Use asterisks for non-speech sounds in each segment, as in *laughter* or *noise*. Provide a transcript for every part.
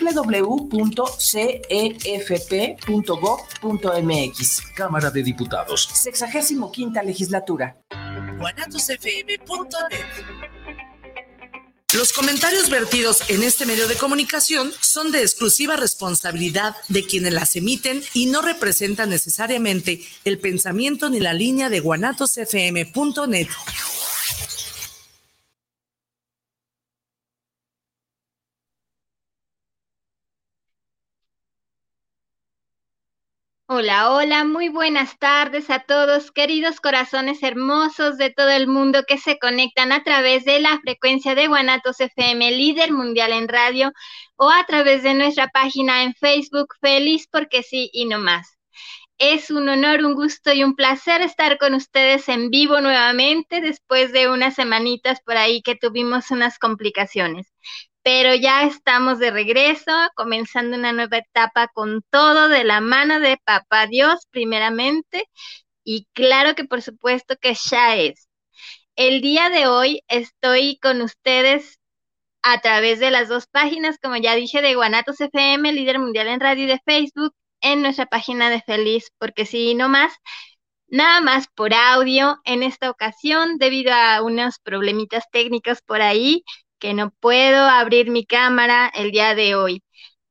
www.cefp.gov.mx. Cámara de Diputados. Sexagésimo quinta legislatura. Los comentarios vertidos en este medio de comunicación son de exclusiva responsabilidad de quienes las emiten y no representan necesariamente el pensamiento ni la línea de guanatosfm.net. Hola, hola, muy buenas tardes a todos, queridos corazones hermosos de todo el mundo que se conectan a través de la frecuencia de Guanatos FM, líder mundial en radio, o a través de nuestra página en Facebook, Feliz porque sí y no más. Es un honor, un gusto y un placer estar con ustedes en vivo nuevamente después de unas semanitas por ahí que tuvimos unas complicaciones pero ya estamos de regreso, comenzando una nueva etapa con todo de la mano de Papá Dios primeramente y claro que por supuesto que ya es. El día de hoy estoy con ustedes a través de las dos páginas, como ya dije, de Guanatos FM, líder mundial en radio y de Facebook, en nuestra página de Feliz, porque si no más, nada más por audio en esta ocasión, debido a unos problemitas técnicos por ahí, que no puedo abrir mi cámara el día de hoy.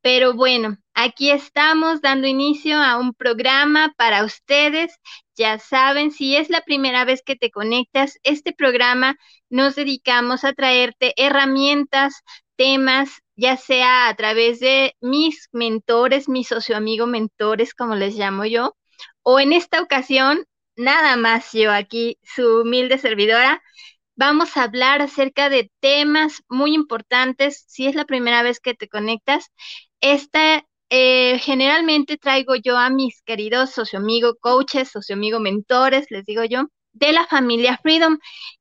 Pero bueno, aquí estamos dando inicio a un programa para ustedes. Ya saben, si es la primera vez que te conectas, este programa nos dedicamos a traerte herramientas, temas, ya sea a través de mis mentores, mis socio amigo mentores, como les llamo yo, o en esta ocasión, nada más yo aquí, su humilde servidora, Vamos a hablar acerca de temas muy importantes. Si es la primera vez que te conectas, esta eh, generalmente traigo yo a mis queridos socio amigo coaches, socio amigo mentores, les digo yo, de la familia Freedom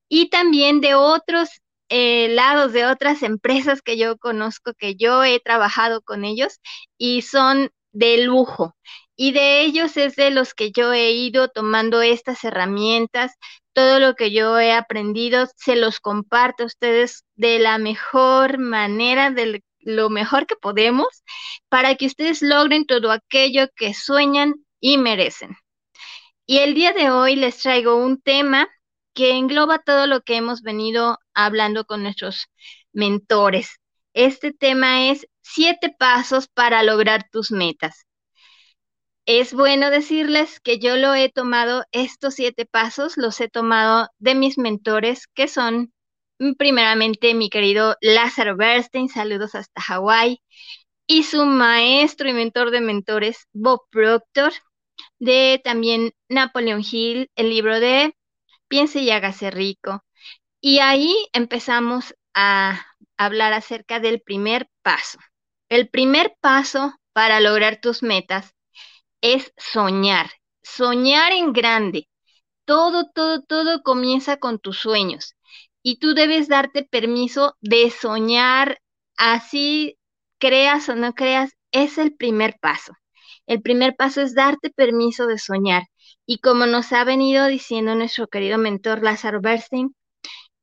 y también de otros eh, lados, de otras empresas que yo conozco, que yo he trabajado con ellos y son de lujo. Y de ellos es de los que yo he ido tomando estas herramientas, todo lo que yo he aprendido, se los comparto a ustedes de la mejor manera, de lo mejor que podemos, para que ustedes logren todo aquello que sueñan y merecen. Y el día de hoy les traigo un tema que engloba todo lo que hemos venido hablando con nuestros mentores. Este tema es siete pasos para lograr tus metas. Es bueno decirles que yo lo he tomado, estos siete pasos los he tomado de mis mentores, que son mm, primeramente mi querido Lázaro Bernstein, saludos hasta Hawái, y su maestro y mentor de mentores, Bob Proctor, de también Napoleon Hill, el libro de Piense y hágase rico. Y ahí empezamos a hablar acerca del primer paso. El primer paso para lograr tus metas es soñar, soñar en grande. Todo, todo, todo comienza con tus sueños y tú debes darte permiso de soñar así, creas o no creas, es el primer paso. El primer paso es darte permiso de soñar. Y como nos ha venido diciendo nuestro querido mentor Lázaro Bernstein,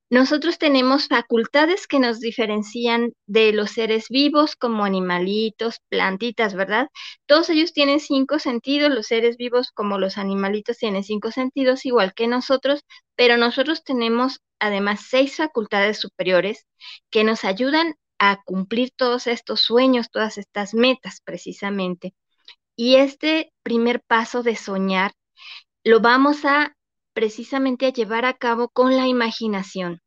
nosotros tenemos facultades que nos diferencian de los seres vivos como animalitos, plantitas, ¿verdad? Todos ellos tienen cinco sentidos, los seres vivos como los animalitos tienen cinco sentidos igual que nosotros, pero nosotros tenemos además seis facultades superiores que nos ayudan a cumplir todos estos sueños, todas estas metas precisamente. Y este primer paso de soñar lo vamos a precisamente a llevar a cabo con la imaginación.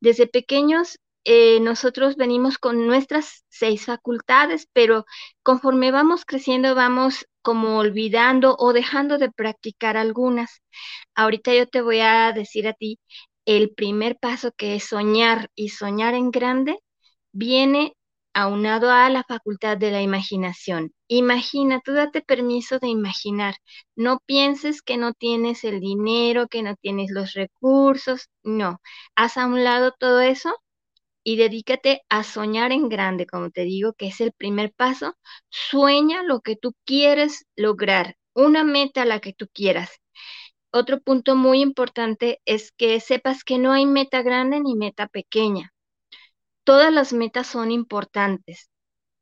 Desde pequeños eh, nosotros venimos con nuestras seis facultades, pero conforme vamos creciendo vamos como olvidando o dejando de practicar algunas. Ahorita yo te voy a decir a ti el primer paso que es soñar y soñar en grande viene aunado a la facultad de la imaginación. Imagina, tú date permiso de imaginar. No pienses que no tienes el dinero, que no tienes los recursos. No, haz a un lado todo eso y dedícate a soñar en grande, como te digo, que es el primer paso. Sueña lo que tú quieres lograr, una meta a la que tú quieras. Otro punto muy importante es que sepas que no hay meta grande ni meta pequeña todas las metas son importantes.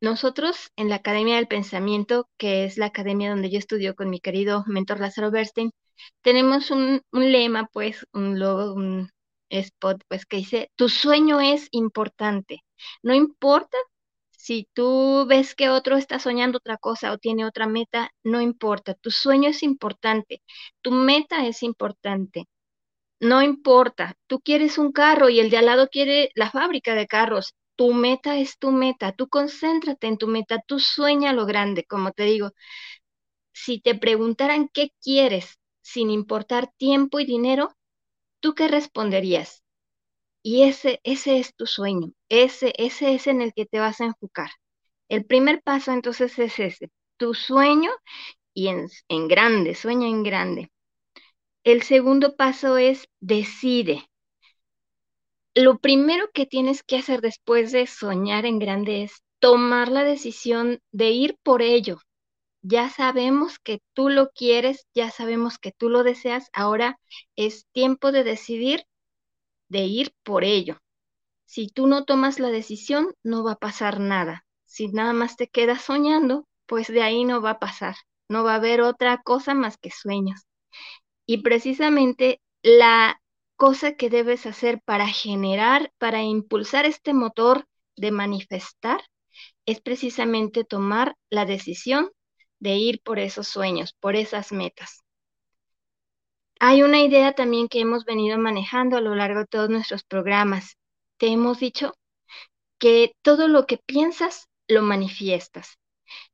nosotros en la Academia del Pensamiento, que es la academia donde yo estudio con mi querido mentor Lázaro Bernstein, tenemos un, un lema, pues, un logo, un spot, pues, que dice, tu sueño es importante. No importa si tú ves que otro está soñando otra cosa o tiene otra meta, no importa, tu sueño es importante, tu meta es importante. No importa, tú quieres un carro y el de al lado quiere la fábrica de carros. Tu meta es tu meta, tú concéntrate en tu meta, tú sueña lo grande, como te digo. Si te preguntaran qué quieres sin importar tiempo y dinero, ¿tú qué responderías? Y ese, ese es tu sueño, ese, ese es en el que te vas a enfocar. El primer paso entonces es ese, tu sueño y en, en grande, sueña en grande. El segundo paso es decide. Lo primero que tienes que hacer después de soñar en grande es tomar la decisión de ir por ello. Ya sabemos que tú lo quieres, ya sabemos que tú lo deseas, ahora es tiempo de decidir de ir por ello. Si tú no tomas la decisión, no va a pasar nada. Si nada más te quedas soñando, pues de ahí no va a pasar. No va a haber otra cosa más que sueños. Y precisamente la cosa que debes hacer para generar, para impulsar este motor de manifestar, es precisamente tomar la decisión de ir por esos sueños, por esas metas. Hay una idea también que hemos venido manejando a lo largo de todos nuestros programas. Te hemos dicho que todo lo que piensas lo manifiestas.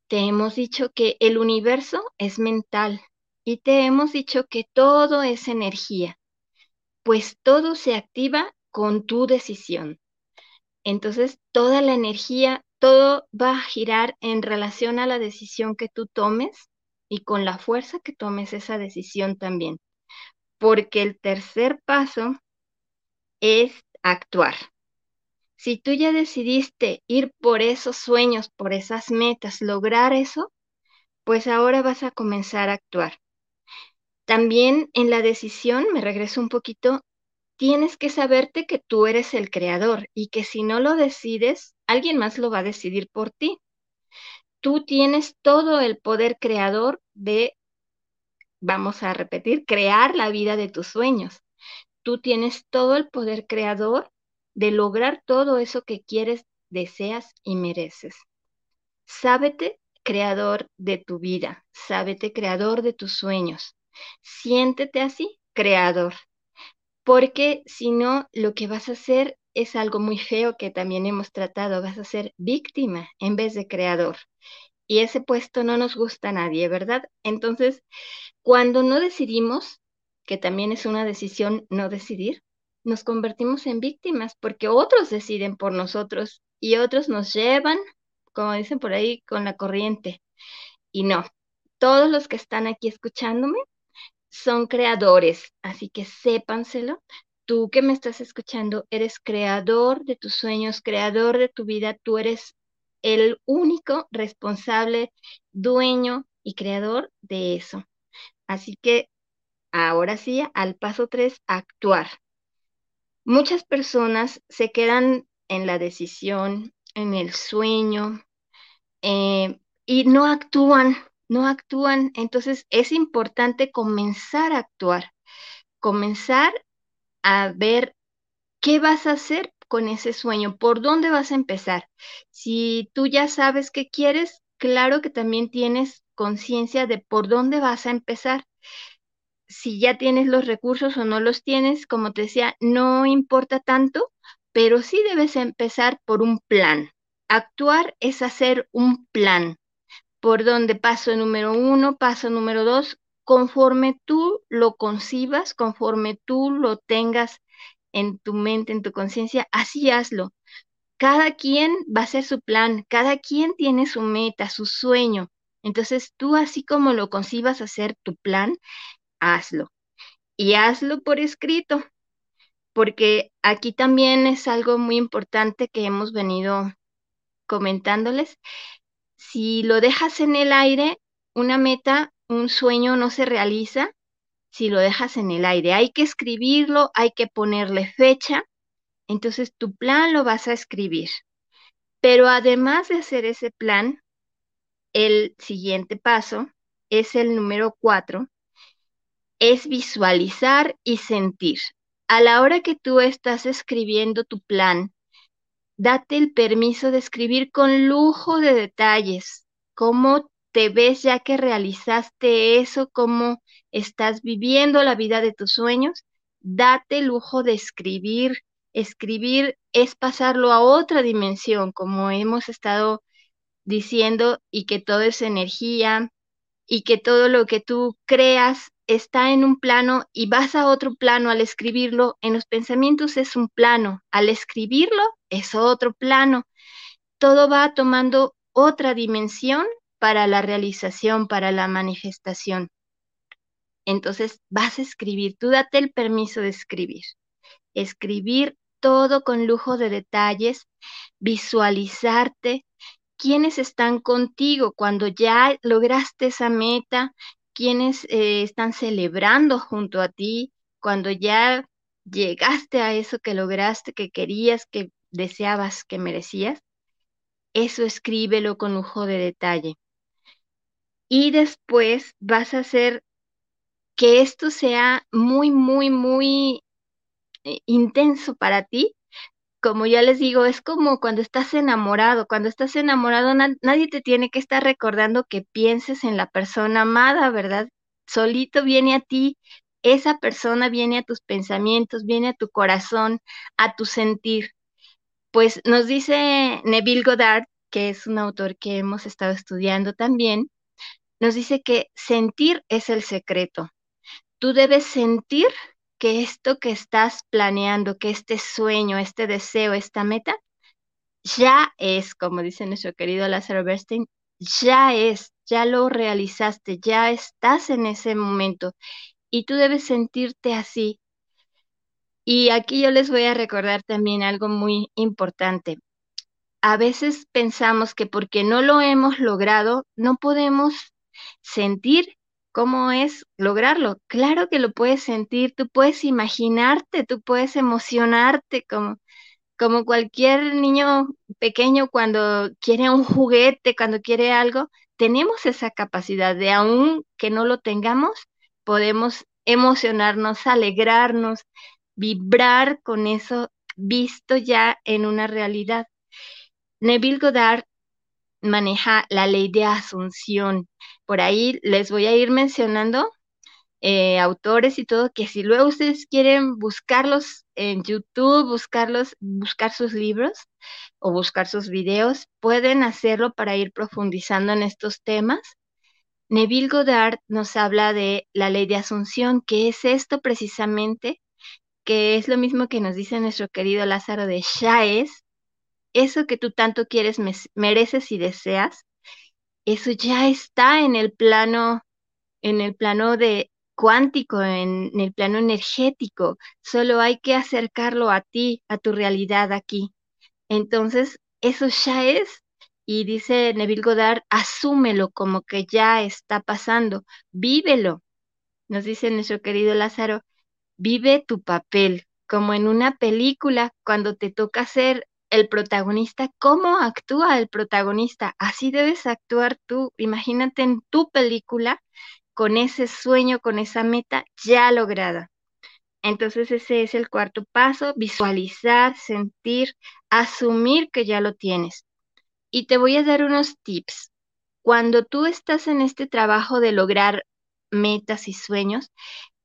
Te hemos dicho que el universo es mental y te hemos dicho que todo es energía, pues todo se activa con tu decisión. Entonces, toda la energía, todo va a girar en relación a la decisión que tú tomes y con la fuerza que tomes esa decisión también porque el tercer paso es actuar. Si tú ya decidiste ir por esos sueños, por esas metas, lograr eso, pues ahora vas a comenzar a actuar. También en la decisión, me regreso un poquito, tienes que saberte que tú eres el creador y que si no lo decides, alguien más lo va a decidir por ti. Tú tienes todo el poder creador de vamos a repetir, crear la vida de tus sueños. Tú tienes todo el poder creador de lograr todo eso que quieres, deseas y mereces. Sábete creador de tu vida, sábete creador de tus sueños. Siéntete así, creador, porque si no, lo que vas a hacer es algo muy feo que también hemos tratado, vas a ser víctima en vez de creador. Y ese puesto no nos gusta a nadie, ¿verdad? Entonces, cuando no decidimos, que también es una decisión no decidir, nos convertimos en víctimas porque otros deciden por nosotros y otros nos llevan, como dicen por ahí, con la corriente. Y no, todos los que están aquí escuchándome son creadores, así que sépanselo. Tú que me estás escuchando, eres creador de tus sueños, creador de tu vida, tú eres el único responsable, dueño y creador de eso. Así que ahora sí, al paso tres, actuar. Muchas personas se quedan en la decisión, en el sueño, eh, y no actúan, no actúan. Entonces es importante comenzar a actuar, comenzar a ver qué vas a hacer con ese sueño, por dónde vas a empezar. Si tú ya sabes qué quieres, claro que también tienes conciencia de por dónde vas a empezar. Si ya tienes los recursos o no los tienes, como te decía, no importa tanto, pero sí debes empezar por un plan. Actuar es hacer un plan. Por donde paso número uno, paso número dos, conforme tú lo concibas, conforme tú lo tengas en tu mente, en tu conciencia, así hazlo. Cada quien va a hacer su plan, cada quien tiene su meta, su sueño. Entonces tú así como lo concibas hacer tu plan, hazlo. Y hazlo por escrito, porque aquí también es algo muy importante que hemos venido comentándoles. Si lo dejas en el aire, una meta, un sueño no se realiza si lo dejas en el aire. Hay que escribirlo, hay que ponerle fecha. Entonces tu plan lo vas a escribir. Pero además de hacer ese plan, el siguiente paso es el número cuatro, es visualizar y sentir. A la hora que tú estás escribiendo tu plan, date el permiso de escribir con lujo de detalles, cómo te ves ya que realizaste eso, cómo estás viviendo la vida de tus sueños, date el lujo de escribir. Escribir es pasarlo a otra dimensión, como hemos estado diciendo, y que todo es energía, y que todo lo que tú creas está en un plano y vas a otro plano al escribirlo. En los pensamientos es un plano, al escribirlo es otro plano. Todo va tomando otra dimensión para la realización, para la manifestación. Entonces vas a escribir, tú date el permiso de escribir. Escribir todo con lujo de detalles, visualizarte, quiénes están contigo cuando ya lograste esa meta, quiénes eh, están celebrando junto a ti, cuando ya llegaste a eso que lograste, que querías, que deseabas, que merecías. Eso escríbelo con lujo de detalle. Y después vas a hacer que esto sea muy, muy, muy eh, intenso para ti como ya les digo, es como cuando estás enamorado. Cuando estás enamorado, nadie te tiene que estar recordando que pienses en la persona amada, ¿verdad? Solito viene a ti, esa persona viene a tus pensamientos, viene a tu corazón, a tu sentir. Pues nos dice Neville Goddard, que es un autor que hemos estado estudiando también, nos dice que sentir es el secreto. Tú debes sentir que esto que estás planeando, que este sueño, este deseo, esta meta, ya es, como dice nuestro querido Lázaro Bernstein, ya es, ya lo realizaste, ya estás en ese momento y tú debes sentirte así. Y aquí yo les voy a recordar también algo muy importante. A veces pensamos que porque no lo hemos logrado, no podemos sentir ¿Cómo es lograrlo? Claro que lo puedes sentir, tú puedes imaginarte, tú puedes emocionarte como, como cualquier niño pequeño cuando quiere un juguete, cuando quiere algo, tenemos esa capacidad de aun que no lo tengamos, podemos emocionarnos, alegrarnos, vibrar con eso visto ya en una realidad. Neville Goddard maneja la ley de asunción. Por ahí les voy a ir mencionando eh, autores y todo, que si luego ustedes quieren buscarlos en YouTube, buscarlos, buscar sus libros o buscar sus videos, pueden hacerlo para ir profundizando en estos temas. Neville Goddard nos habla de la ley de asunción, que es esto precisamente, que es lo mismo que nos dice nuestro querido Lázaro de Shaes, eso que tú tanto quieres, mereces y deseas, eso ya está en el plano, en el plano de cuántico, en, el plano energético. Solo hay que acercarlo a ti, a tu realidad aquí. Entonces, eso ya es. Y dice Neville Goddard, asúmelo como que ya está pasando, vívelo. Nos dice nuestro querido Lázaro, vive tu papel, como en una película, cuando te toca ser el protagonista, cómo actúa el protagonista. Así debes actuar tú. Imagínate en tu película con ese sueño, con esa meta ya lograda. Entonces ese es el cuarto paso, visualizar, sentir, asumir que ya lo tienes. Y te voy a dar unos tips. Cuando tú estás en este trabajo de lograr metas y sueños,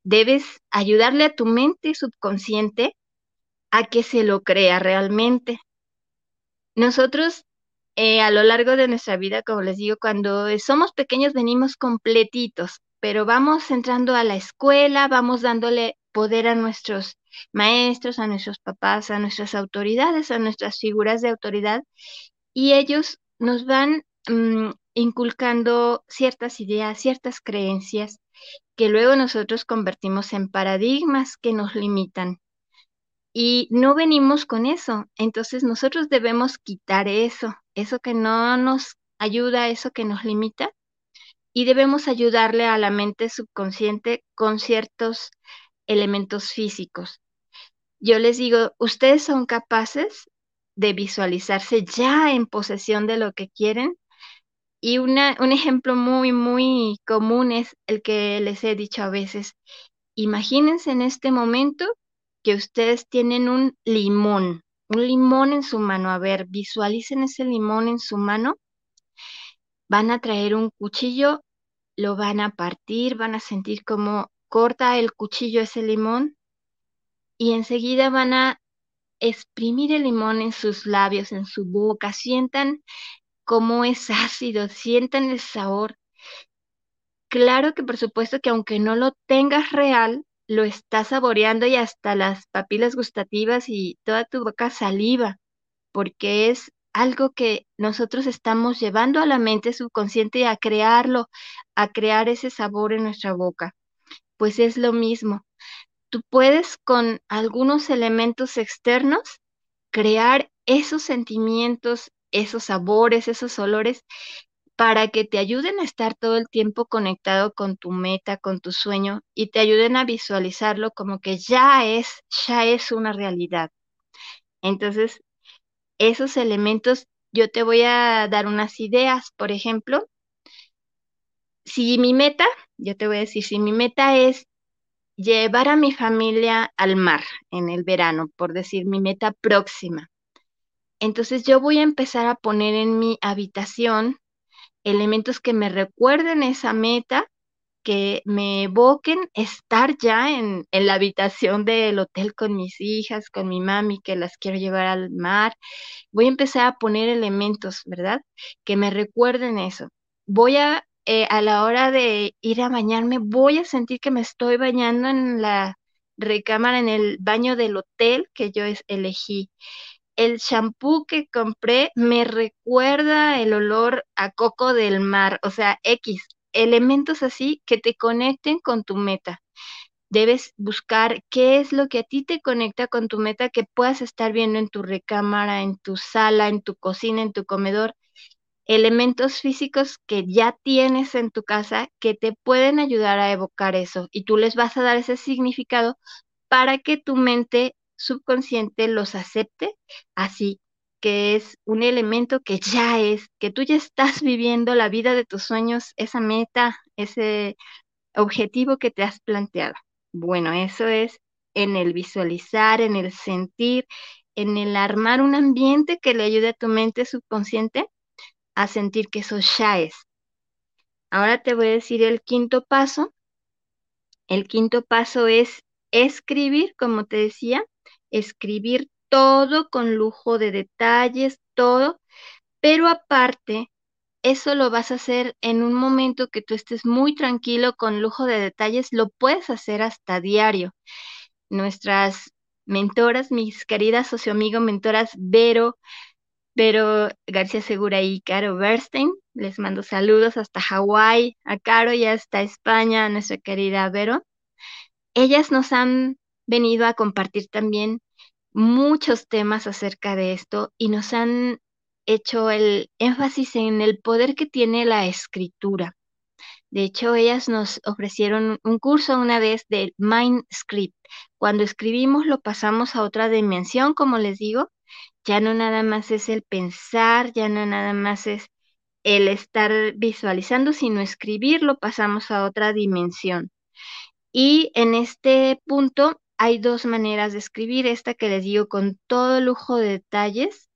debes ayudarle a tu mente subconsciente a que se lo crea realmente. Nosotros eh, a lo largo de nuestra vida, como les digo, cuando somos pequeños venimos completitos, pero vamos entrando a la escuela, vamos dándole poder a nuestros maestros, a nuestros papás, a nuestras autoridades, a nuestras figuras de autoridad, y ellos nos van mm, inculcando ciertas ideas, ciertas creencias que luego nosotros convertimos en paradigmas que nos limitan. Y no venimos con eso. Entonces nosotros debemos quitar eso, eso que no nos ayuda, eso que nos limita. Y debemos ayudarle a la mente subconsciente con ciertos elementos físicos. Yo les digo, ustedes son capaces de visualizarse ya en posesión de lo que quieren. Y una, un ejemplo muy, muy común es el que les he dicho a veces. Imagínense en este momento que ustedes tienen un limón, un limón en su mano. A ver, visualicen ese limón en su mano. Van a traer un cuchillo, lo van a partir, van a sentir cómo corta el cuchillo ese limón y enseguida van a exprimir el limón en sus labios, en su boca, sientan cómo es ácido, sientan el sabor. Claro que por supuesto que aunque no lo tengas real, lo estás saboreando y hasta las papilas gustativas y toda tu boca saliva, porque es algo que nosotros estamos llevando a la mente subconsciente a crearlo, a crear ese sabor en nuestra boca. Pues es lo mismo tú puedes con algunos elementos externos crear esos sentimientos, esos sabores, esos olores para que te ayuden a estar todo el tiempo conectado con tu meta, con tu sueño y te ayuden a visualizarlo como que ya es, ya es una realidad. Entonces, esos elementos, yo te voy a dar unas ideas, por ejemplo, si mi meta, yo te voy a decir, si mi meta es llevar a mi familia al mar en el verano, por decir mi meta próxima. Entonces yo voy a empezar a poner en mi habitación elementos que me recuerden esa meta, que me evoquen estar ya en, la habitación del hotel con mis hijas, con mi mami, que las quiero llevar al mar. Voy a empezar a poner elementos, ¿verdad? Que me recuerden eso. Voy a eh, a la hora de ir a bañarme, voy a sentir que me estoy bañando en la recámara, en el baño del hotel que yo elegí. El shampoo que compré me recuerda el olor a coco del mar, o sea, X, elementos así que te conecten con tu meta. Debes buscar qué es lo que a ti te conecta con tu meta que puedas estar viendo en tu recámara, en tu sala, en tu cocina, en tu comedor elementos físicos que ya tienes en tu casa que te pueden ayudar a evocar eso y tú les vas a dar ese significado para que tu mente subconsciente los acepte así que es un elemento que ya es, que tú ya estás viviendo la vida de tus sueños, esa meta, ese objetivo que te has planteado. Bueno, eso es en el visualizar, en el sentir, en el armar un ambiente que le ayude a tu mente subconsciente a sentir que eso ya es. Ahora te voy a decir el quinto paso. El quinto paso es escribir, como te decía, escribir todo con lujo de detalles, todo, pero aparte, eso lo vas a hacer en un momento que tú estés muy tranquilo, con lujo de detalles, lo puedes hacer hasta diario. Nuestras mentoras, mis queridas socioamigo mentoras Vero, pero García Segura y Caro Bernstein. Les mando saludos hasta Hawái, a Caro y hasta España, a nuestra querida Vero. Ellas nos han venido a compartir también muchos temas acerca de esto y nos han hecho el énfasis en el poder que tiene la escritura. De hecho, ellas nos ofrecieron un curso una vez de Mind Script. Cuando escribimos lo pasamos a otra dimensión, como les digo, ya no nada más es el pensar, ya no nada más es el estar visualizando, sino escribirlo, pasamos a otra dimensión. Y en este punto hay dos maneras de escribir, esta que les digo con todo lujo de detalles,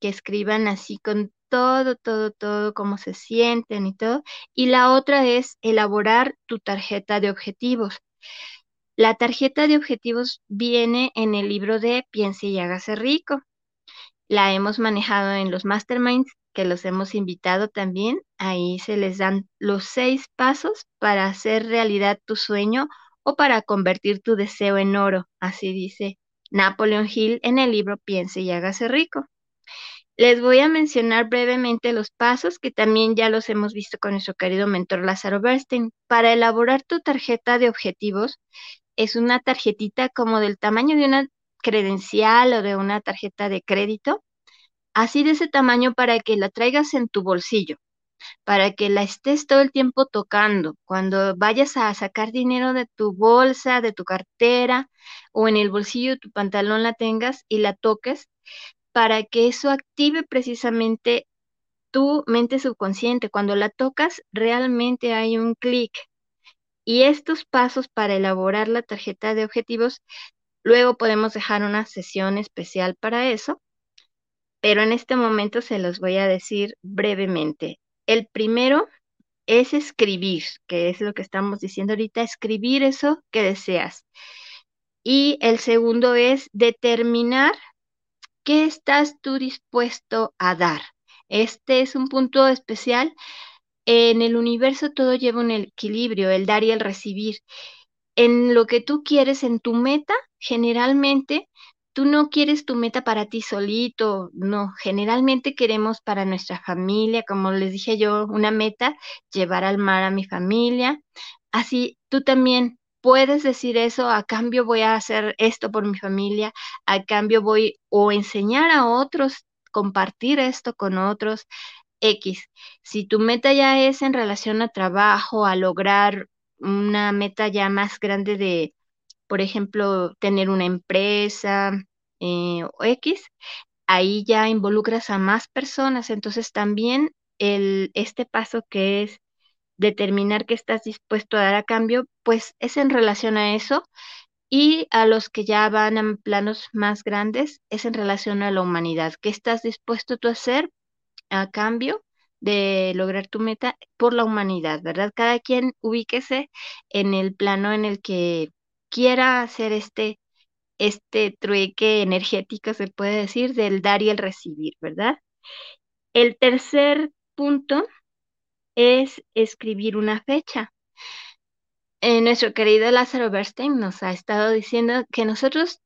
que escriban así con todo, todo, todo, cómo se sienten y todo. Y la otra es elaborar tu tarjeta de objetivos. La tarjeta de objetivos viene en el libro de Piense y hágase rico la hemos manejado en los masterminds que los hemos invitado también. Ahí se les dan los seis pasos para hacer realidad tu sueño o para convertir tu deseo en oro, así dice Napoleon Hill en el libro Piense y hágase rico. Les voy a mencionar brevemente los pasos que también ya los hemos visto con nuestro querido mentor Lázaro Bernstein. Para elaborar tu tarjeta de objetivos, es una tarjetita como del tamaño de una credencial o de una tarjeta de crédito, así de ese tamaño para que la traigas en tu bolsillo, para que la estés todo el tiempo tocando. Cuando vayas a sacar dinero de tu bolsa, de tu cartera o en el bolsillo de tu pantalón la tengas y la toques, para que eso active precisamente tu mente subconsciente. Cuando la tocas, realmente hay un clic. Y estos pasos para elaborar la tarjeta de objetivos, luego podemos dejar una sesión especial para eso, pero en este momento se los voy a decir brevemente. El primero es escribir, que es lo que estamos diciendo ahorita, escribir eso que deseas. Y el segundo es determinar qué estás tú dispuesto a dar. Este es un punto especial. En el universo todo lleva un equilibrio, el dar y el recibir. En lo que tú quieres, en tu meta, generalmente tú no quieres tu meta para ti solito, no, generalmente queremos para nuestra familia, como les dije yo, una meta, llevar al mar a mi familia. Así tú también puedes decir eso, a cambio voy a hacer esto por mi familia, a cambio voy o enseñar a otros, compartir esto con otros. X, si tu meta ya es en relación a trabajo, a lograr una meta ya más grande de, por ejemplo, tener una empresa eh, o X, ahí ya involucras a más personas. Entonces también el, este paso que es determinar qué estás dispuesto a dar a cambio, pues es en relación a eso. Y a los que ya van en planos más grandes, es en relación a la humanidad. ¿Qué estás dispuesto tú a hacer a cambio de lograr tu meta por la humanidad, verdad? Cada quien ubíquese en el plano en el que quiera hacer este, este trueque energético, se puede decir, del dar y el recibir, ¿verdad? El tercer punto es escribir una fecha. Eh, nuestro querido Lázaro Bernstein nos ha estado diciendo que nosotros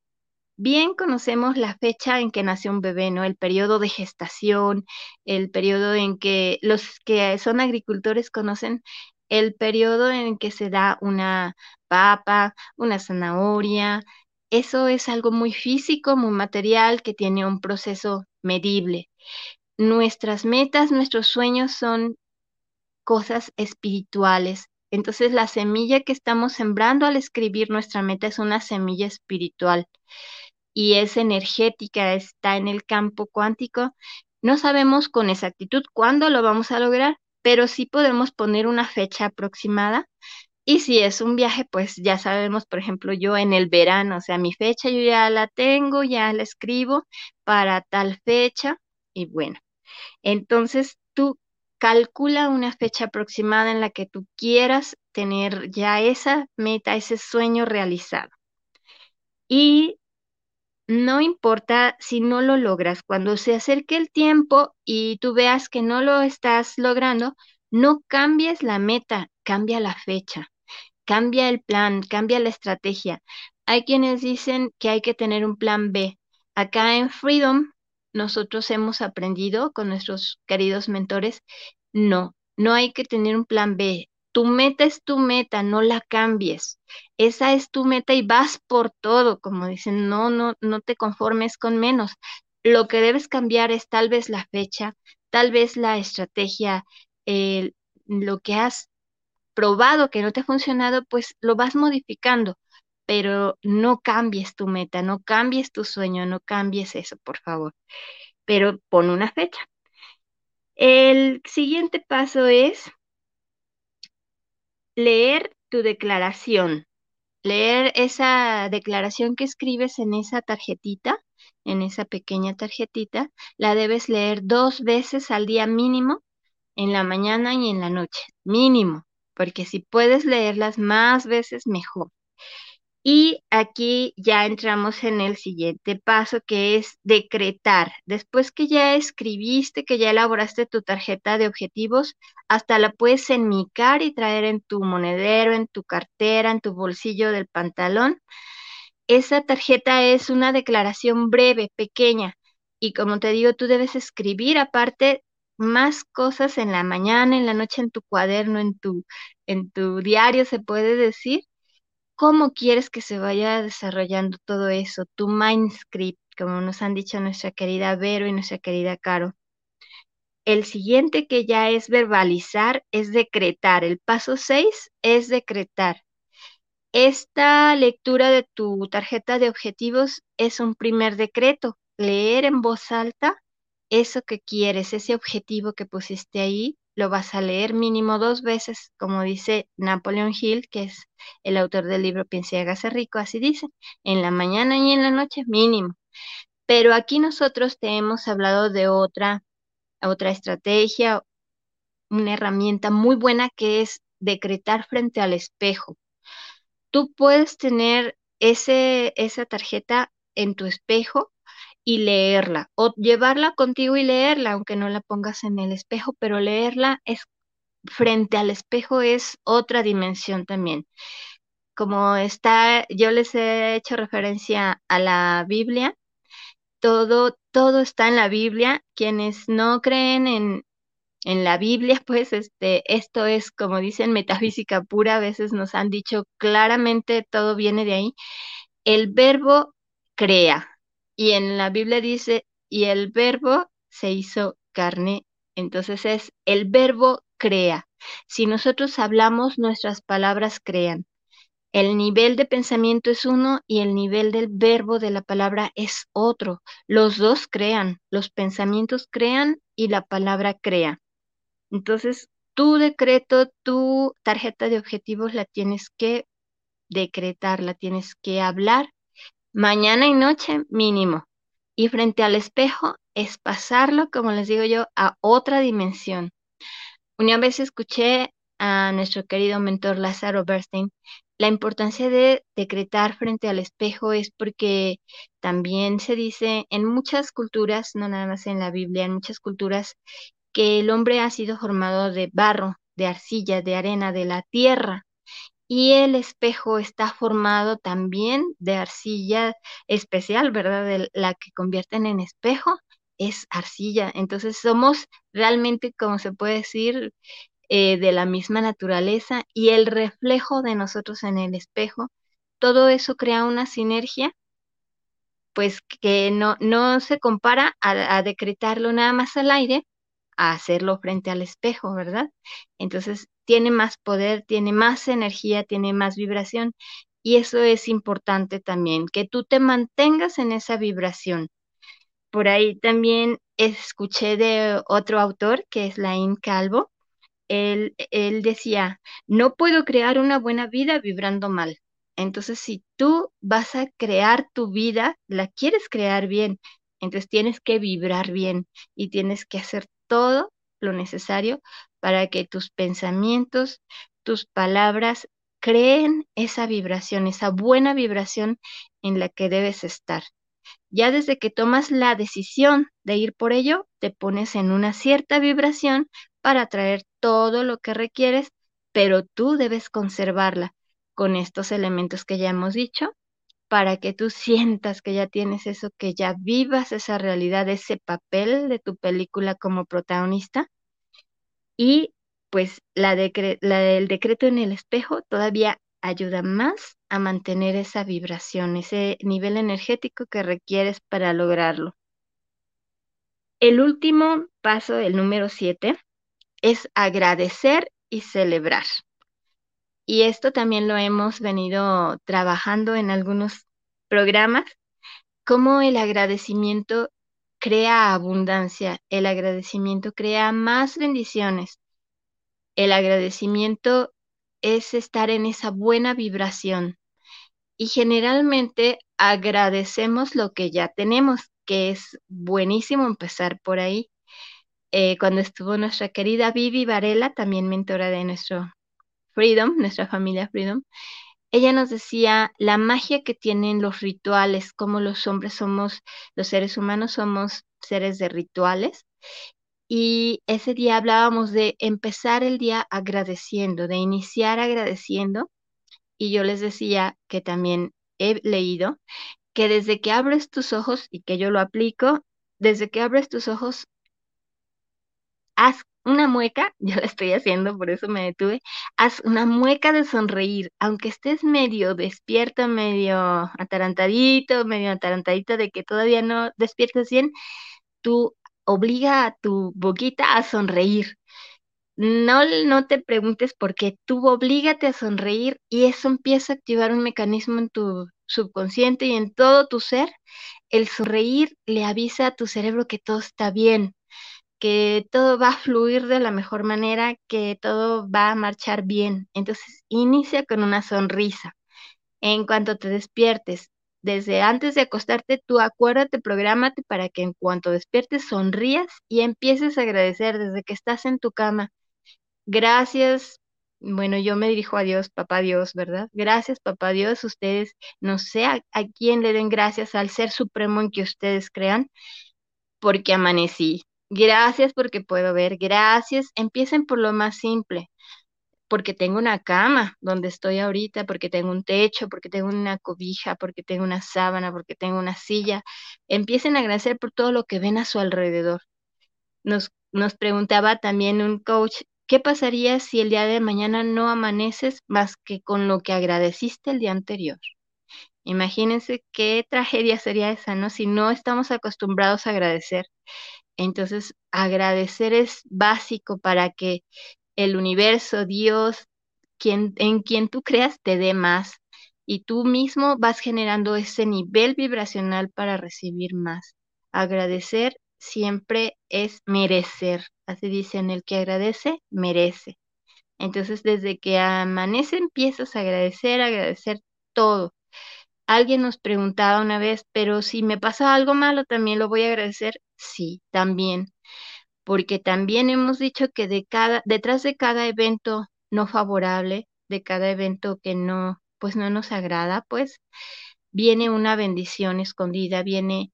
bien conocemos la fecha en que nació un bebé, ¿no? El periodo de gestación, el periodo en que los que son agricultores conocen el periodo en que se da una papa, una zanahoria. Eso es algo muy físico, muy material, que tiene un proceso medible. Nuestras metas, nuestros sueños son cosas espirituales. Entonces la semilla que estamos sembrando al escribir nuestra meta es una semilla espiritual y es energética, está en el campo cuántico. No sabemos con exactitud cuándo lo vamos a lograr, pero sí podemos poner una fecha aproximada. Y si es un viaje, pues ya sabemos, por ejemplo, yo en el verano, o sea, mi fecha yo ya la tengo, ya la escribo para tal fecha y bueno. Entonces tú calcula una fecha aproximada en la que tú quieras tener ya esa meta, ese sueño realizado. Y no importa si no lo logras, cuando se acerque el tiempo y tú veas que no lo estás logrando, no cambies la meta, cambia la fecha, cambia el plan, cambia la estrategia. Hay quienes dicen que hay que tener un plan B. Acá en Freedom, nosotros hemos aprendido con nuestros queridos mentores, no, no hay que tener un plan B. Tu meta es tu meta, no la cambies. Esa es tu meta y vas por todo, como dicen, no, no, no te conformes con menos. Lo que debes cambiar es tal vez la fecha, tal vez la estrategia, lo que has probado que no te ha funcionado, pues lo vas modificando, pero no cambies tu meta, no cambies tu sueño, no cambies eso, por favor. Pero pon una fecha. El siguiente paso es leer tu declaración, leer esa declaración que escribes en esa tarjetita, en esa pequeña tarjetita, la debes leer dos veces al día mínimo, en la mañana y en la noche, mínimo, porque si puedes leerlas más veces, mejor. Y aquí ya entramos en el siguiente paso que es decretar. Después que ya escribiste, que ya elaboraste tu tarjeta de objetivos, hasta la puedes enmicar y traer en tu monedero, en tu cartera, en tu bolsillo del pantalón. Esa tarjeta es una declaración breve, pequeña. Y como te digo, tú debes escribir aparte más cosas en la mañana, en la noche, en tu cuaderno, en tu, en tu diario, se puede decir cómo quieres que se vaya desarrollando todo eso, tu mind script, como nos han dicho nuestra querida Vero y nuestra querida Caro. El siguiente que ya es verbalizar es decretar. El paso 6 es decretar. Esta lectura de tu tarjeta de objetivos es un primer decreto. leer en voz alta eso que quieres, ese objetivo que pusiste ahí, lo vas a leer mínimo dos veces, como dice Napoleon Hill, que es el autor del libro Piense y rico, así dice, en la mañana y en la noche mínimo. Pero aquí nosotros te hemos hablado de otra, otra estrategia, una herramienta muy buena que es decretar frente al espejo. Tú puedes tener ese, esa tarjeta en tu espejo y leerla o llevarla contigo y leerla, aunque no la pongas en el espejo, pero leerla es frente al espejo es otra dimensión también. Como está, yo les he hecho referencia a la Biblia, todo, todo está en la Biblia. Quienes no creen en, en la Biblia, *laughs* pues este, esto es, como dicen, metafísica pura, a veces nos han dicho claramente, todo viene de ahí. El verbo crea, y en la Biblia dice, y el verbo se hizo carne. Entonces es, el verbo crea. Si nosotros hablamos, nuestras palabras crean. El nivel de pensamiento es uno y el nivel del verbo de la palabra es otro. Los dos crean, los pensamientos crean y la palabra crea. Entonces, tu decreto, tu tarjeta de objetivos la tienes que decretar, la tienes que hablar mañana y noche mínimo. Y frente al espejo es pasarlo, como les digo yo, a otra dimensión. Una vez escuché a nuestro querido mentor Lázaro Bernstein, la importancia de decretar frente al espejo es porque también se dice en muchas culturas, no nada más en la Biblia, en muchas culturas, que el hombre ha sido formado de barro, de arcilla, de arena, de la tierra y el espejo está formado también de arcilla especial, ¿verdad? De la que convierten en espejo es arcilla. Entonces somos realmente, como se puede decir, eh, de la misma naturaleza y el reflejo de nosotros en el espejo, todo eso crea una sinergia, pues que no, no se compara a, a decretarlo nada más al aire, a hacerlo frente al espejo, ¿verdad? Entonces tiene más poder, tiene más energía, tiene más vibración y eso es importante también, que tú te mantengas en esa vibración. Por ahí también escuché de otro autor, que es Laín Calvo, él, decía, no puedo crear una buena vida vibrando mal. Entonces, si tú vas a crear tu vida, la quieres crear bien, entonces tienes que vibrar bien y tienes que hacer todo lo necesario para que tus pensamientos, tus palabras creen esa vibración, esa buena vibración en la que debes estar. Ya desde que tomas la decisión de ir por ello, te pones en una cierta vibración para traer todo lo que requieres, pero tú debes conservarla con estos elementos que ya hemos dicho, para que tú sientas que ya tienes eso, que ya vivas esa realidad, ese papel de tu película como protagonista y pues la, del decreto en el espejo todavía ayuda más a mantener esa vibración, ese nivel energético que requieres para lograrlo. El último paso, el número siete, es agradecer y celebrar. Y esto también lo hemos venido trabajando en algunos programas, como el agradecimiento crea abundancia, el agradecimiento crea más bendiciones. El agradecimiento es estar en esa buena vibración y generalmente agradecemos lo que ya tenemos, que es buenísimo empezar por ahí. Eh, cuando estuvo nuestra querida Vivi Varela, también mentora de nuestro Freedom, nuestra familia Freedom, ella nos decía la magia que tienen los rituales, como los hombres somos, los seres humanos somos seres de rituales. Y ese día hablábamos de empezar el día agradeciendo, de iniciar agradeciendo. Y yo les decía que también he leído que desde que abres tus ojos, y que yo lo aplico, desde que abres tus ojos, haz una mueca, *laughs* yo la estoy haciendo, por eso me detuve, haz una mueca de sonreír, aunque estés medio despierto, medio atarantadito, medio atarantadito de que todavía no despiertas bien, tú obliga a tu boquita a sonreír. No, no te preguntes por qué, tú oblígate a sonreír y eso empieza a activar un mecanismo en tu subconsciente y en todo tu ser, el sonreír le avisa a tu cerebro que todo está bien, que todo va a fluir de la mejor manera, que todo va a marchar bien. Entonces, inicia con una sonrisa. En cuanto te despiertes, desde antes de acostarte, tú acuérdate, prográmate para que en cuanto despiertes sonrías y empieces a agradecer desde que estás en tu cama. Gracias. Bueno, yo me dirijo a Dios, papá Dios, ¿verdad? Gracias, papá Dios. Ustedes, no sé a, a quién le den gracias al ser supremo en que ustedes crean, porque amanecí. Gracias porque puedo ver. Gracias. Empiecen por lo más simple porque tengo una cama donde estoy ahorita, porque tengo un techo, porque tengo una cobija, porque tengo una sábana, porque tengo una silla. Empiecen a agradecer por todo lo que ven a su alrededor. Nos, nos preguntaba también un coach, ¿qué pasaría si el día de mañana no amaneces más que con lo que agradeciste el día anterior? Imagínense qué tragedia sería esa, ¿no? Si no estamos acostumbrados a agradecer. Entonces, agradecer es básico para que el universo, Dios, quien, en quien tú creas, te dé más. Y tú mismo vas generando ese nivel vibracional para recibir más. Agradecer siempre es merecer. Así dicen, el que agradece, merece. Entonces, desde que amanece, empiezas a agradecer, agradecer todo. Alguien nos preguntaba una vez, pero si me pasa algo malo, también lo voy a agradecer. Sí, también porque también hemos dicho que de cada, detrás de cada evento no favorable, de cada evento que no, pues no nos agrada, pues viene una bendición escondida, viene,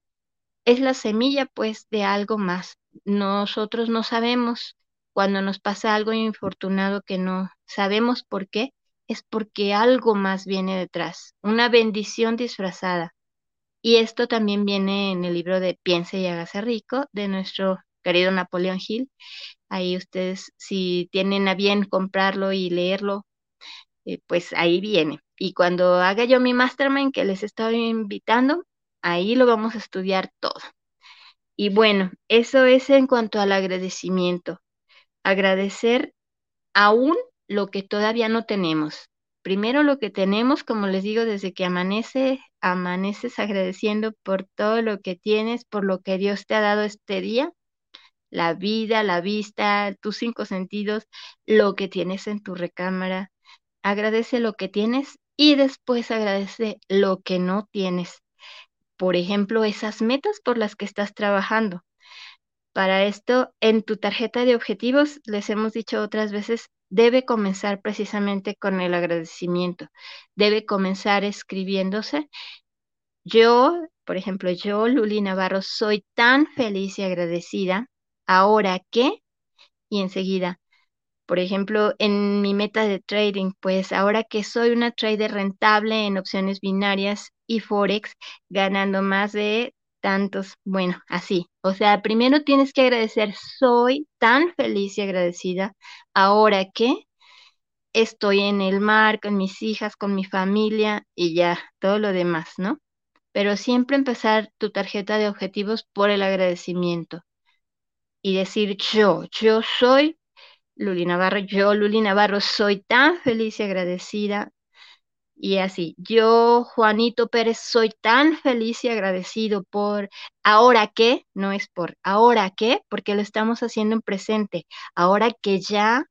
es la semilla pues de algo más. Nosotros no sabemos cuando nos pasa algo infortunado que no sabemos por qué, es porque algo más viene detrás, una bendición disfrazada. Y esto también viene en el libro de Piense y hágase rico de nuestro querido Napoleón Hill. Ahí ustedes, si tienen a bien comprarlo y leerlo, eh, pues ahí viene. Y cuando haga yo mi mastermind que les estoy invitando, ahí lo vamos a estudiar todo. Y bueno, eso es en cuanto al agradecimiento. Agradecer aún lo que todavía no tenemos. Primero lo que tenemos, como les digo, desde que amanece, amaneces agradeciendo por todo lo que tienes, por lo que Dios te ha dado este día la vida, la vista, tus cinco sentidos, lo que tienes en tu recámara. Agradece lo que tienes y después agradece lo que no tienes. Por ejemplo, esas metas por las que estás trabajando. Para esto, en tu tarjeta de objetivos, les hemos dicho otras veces, debe comenzar precisamente con el agradecimiento. Debe comenzar escribiéndose. Yo, por ejemplo, yo, Luli Navarro, soy tan feliz y agradecida ahora qué, y enseguida. Por ejemplo, en mi meta de trading, pues ahora que soy una trader rentable en opciones binarias y forex, ganando más de tantos, bueno, así. O sea, primero tienes que agradecer, soy tan feliz y agradecida. Ahora que estoy en el mar con mis hijas, con mi familia y ya, todo lo demás, ¿no? Pero siempre empezar tu tarjeta de objetivos por el agradecimiento y decir yo, yo soy Luli Navarro, yo Luli Navarro soy tan feliz y agradecida. Y así, yo Juanito Pérez soy tan feliz y agradecido por ahora que, no es por ahora que, porque lo estamos haciendo en presente, ahora que ya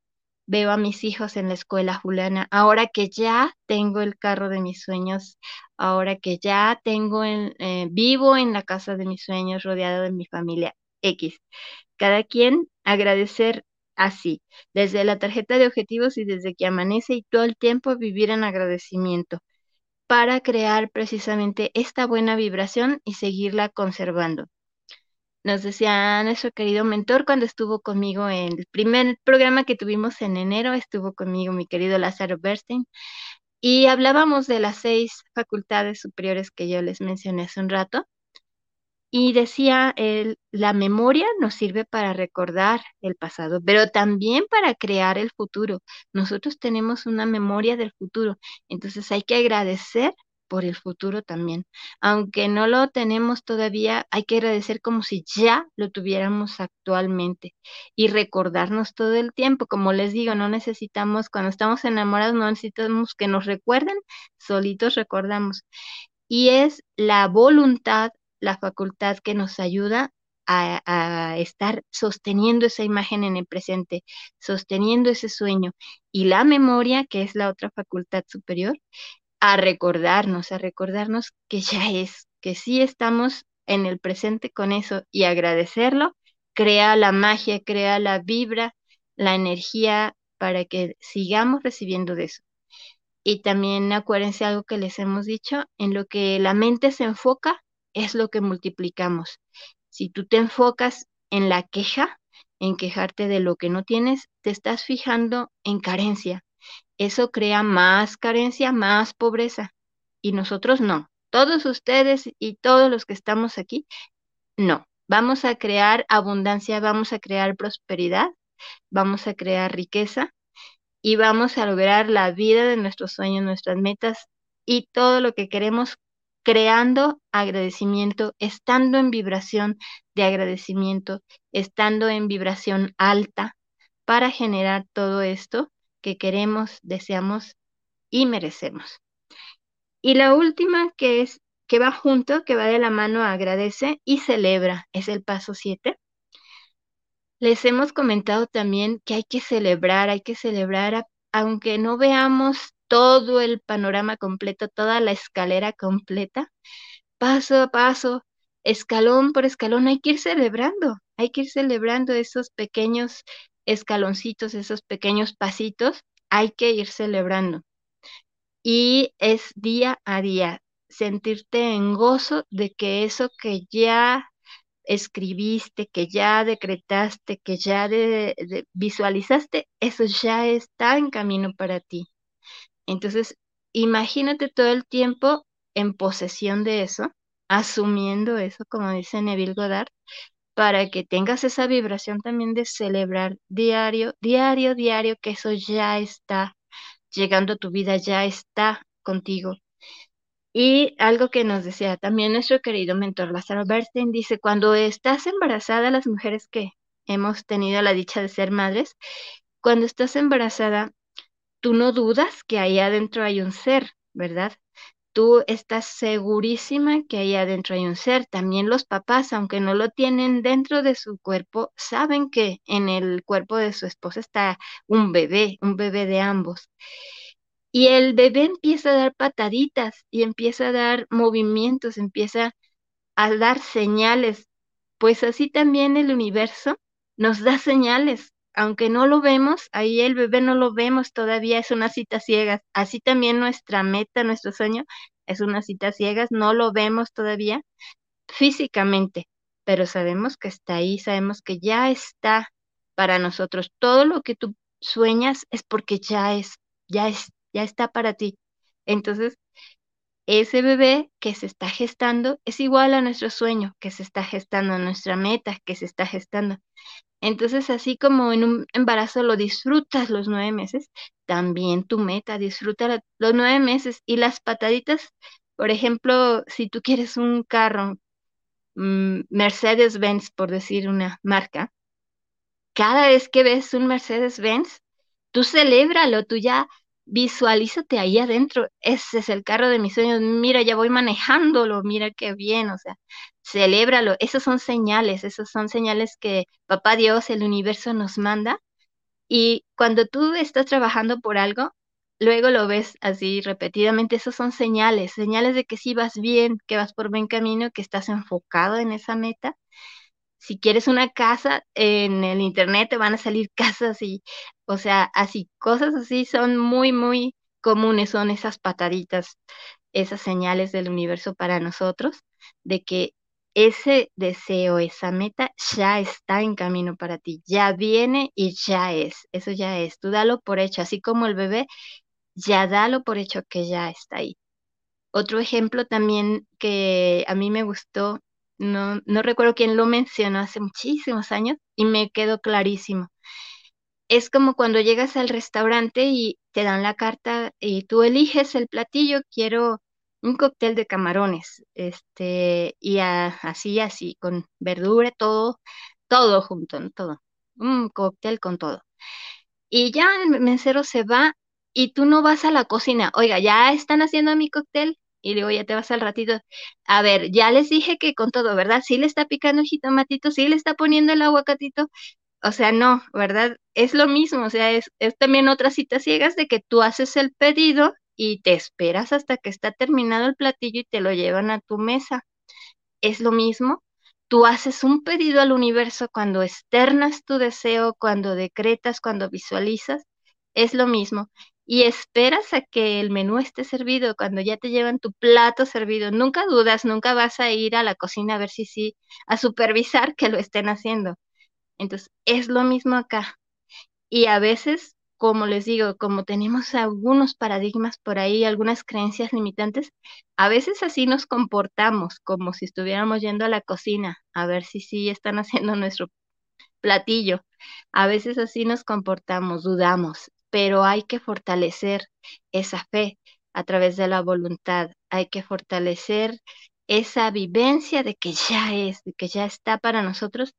veo a mis hijos en la escuela fulana, ahora que ya tengo el carro de mis sueños, ahora que ya tengo el, eh, vivo en la casa de mis sueños rodeado de mi familia X cada quien agradecer así, desde la tarjeta de objetivos y desde que amanece y todo el tiempo vivir en agradecimiento para crear precisamente esta buena vibración y seguirla conservando. Nos decía nuestro querido mentor cuando estuvo conmigo en el primer programa que tuvimos en enero, estuvo conmigo mi querido Lázaro Bernstein, y hablábamos de las seis facultades superiores que yo les mencioné hace un rato. Y decía, él, la memoria nos sirve para recordar el pasado, pero también para crear el futuro. Nosotros tenemos una memoria del futuro, entonces hay que agradecer por el futuro también. Aunque no lo tenemos todavía, hay que agradecer como si ya lo tuviéramos actualmente y recordarnos todo el tiempo. Como les digo, no necesitamos, cuando estamos enamorados, no necesitamos que nos recuerden, solitos recordamos. y es la voluntad, la facultad que nos ayuda a, estar sosteniendo esa imagen en el presente, sosteniendo ese sueño. Y la memoria, que es la otra facultad superior, a recordarnos, a recordarnos que ya es, que sí estamos en el presente con eso y agradecerlo, crea la magia, crea la vibra, la energía para que sigamos recibiendo de eso. Y también acuérdense algo que les hemos dicho, en lo que la mente se enfoca es lo que multiplicamos. Si tú te enfocas en la queja, en quejarte de lo que no tienes, te estás fijando en carencia. Eso crea más carencia, más pobreza. Y nosotros no. Todos ustedes y todos los que estamos aquí, no. Vamos a crear abundancia, vamos a crear prosperidad, vamos a crear riqueza y vamos a lograr la vida de nuestros sueños, nuestras metas y todo lo que queremos creando agradecimiento, estando en vibración de agradecimiento, estando en vibración alta para generar todo esto que queremos, deseamos y merecemos. Y la última que es que va junto, que va de la mano, agradece y celebra, es el paso 7. Les hemos comentado también que hay que celebrar, hay que celebrar, aunque no veamos todo el panorama completo, toda la escalera completa, paso a paso, escalón por escalón, hay que ir celebrando, hay que ir celebrando esos pequeños escaloncitos, esos pequeños pasitos, hay que ir celebrando. Y es día a día, sentirte en gozo de que eso que ya escribiste, que ya decretaste, que ya visualizaste, eso ya está en camino para ti. Entonces, imagínate todo el tiempo en posesión de eso, asumiendo eso, como dice Neville Goddard, para que tengas esa vibración también de celebrar diario, diario, diario, que eso ya está llegando a tu vida, ya está contigo. Y algo que nos decía también nuestro querido mentor Lázaro Bernstein dice, cuando estás embarazada, las mujeres que hemos tenido la dicha de ser madres, cuando estás embarazada, tú no dudas que ahí adentro hay un ser, ¿verdad? Tú estás segurísima que ahí adentro hay un ser. También los papás, aunque no lo tienen dentro de su cuerpo, saben que en el cuerpo de su esposa está un bebé, un bebé de ambos. Y el bebé empieza a dar pataditas y empieza a dar movimientos, empieza a dar señales. Pues así también el universo nos da señales aunque no lo vemos, ahí el bebé no lo vemos todavía, es una cita ciegas. Así también nuestra meta, nuestro sueño, es una cita ciegas, no lo vemos todavía físicamente, pero sabemos que está ahí, sabemos que ya está para nosotros. Todo lo que tú sueñas es porque ya es, ya es, ya está para ti. Entonces, ese bebé que se está gestando es igual a nuestro sueño que se está gestando, a nuestra meta que se está gestando. Entonces, así como en un embarazo lo disfrutas los nueve meses, también tu meta, disfruta los nueve meses y las pataditas, por ejemplo, si tú quieres un carro, mm, Mercedes-Benz, por decir una marca, cada vez que ves un Mercedes-Benz, tú celébralo, tú ya visualízate ahí adentro, ese es el carro de mis sueños, mira, ya voy manejándolo, mira qué bien, o sea, celébralo, esas son señales, esas son señales que Papá Dios, el universo nos manda, y cuando tú estás trabajando por algo, luego lo ves así repetidamente, esas son señales, señales de que sí vas bien, que vas por buen camino, que estás enfocado en esa meta. Si quieres una casa, en el internet te van a salir *laughs* casas y o sea, así, cosas así son muy, muy comunes, son esas pataditas, esas señales del universo para nosotros, de que ese deseo, esa meta ya está en camino para ti, ya viene y ya es, eso ya es, tú dalo por hecho, así como el bebé, ya dalo por hecho que ya está ahí. Otro ejemplo también que a mí me gustó, no, no recuerdo quién lo mencionó hace muchísimos años y me quedó clarísimo. Es como cuando llegas al restaurante y te dan la carta y tú eliges el platillo, quiero un cóctel de camarones, este, y así, así, con verdura, todo, todo junto, todo, un cóctel con todo. Y ya el mesero se va y tú no vas a la cocina, oiga, ya están haciendo mi cóctel, y luego ya te vas al ratito. A ver, ya les dije que con todo, ¿verdad? Sí le está picando el jitomatito, sí le está poniendo el aguacatito. O sea, no, ¿verdad? Es lo mismo, o sea, es, es también otras citas ciegas de que tú haces el pedido y te esperas hasta que está terminado el platillo y te lo llevan a tu mesa. Es lo mismo. Tú haces un pedido al universo cuando externas tu deseo, cuando decretas, cuando visualizas. Es lo mismo y esperas a que el menú esté servido cuando ya te llevan tu plato servido. Nunca dudas, nunca vas a ir a la cocina a ver si sí, a supervisar que lo estén haciendo. Entonces, es lo mismo acá. Y a veces, como les digo, como tenemos algunos paradigmas por ahí, algunas creencias limitantes, a veces así nos comportamos, como si estuviéramos yendo a la cocina a ver si sí están *laughs* haciendo nuestro platillo. A veces así nos comportamos, dudamos, pero hay que fortalecer esa fe a través de la voluntad, hay que fortalecer esa vivencia de que ya es, de que ya está para nosotros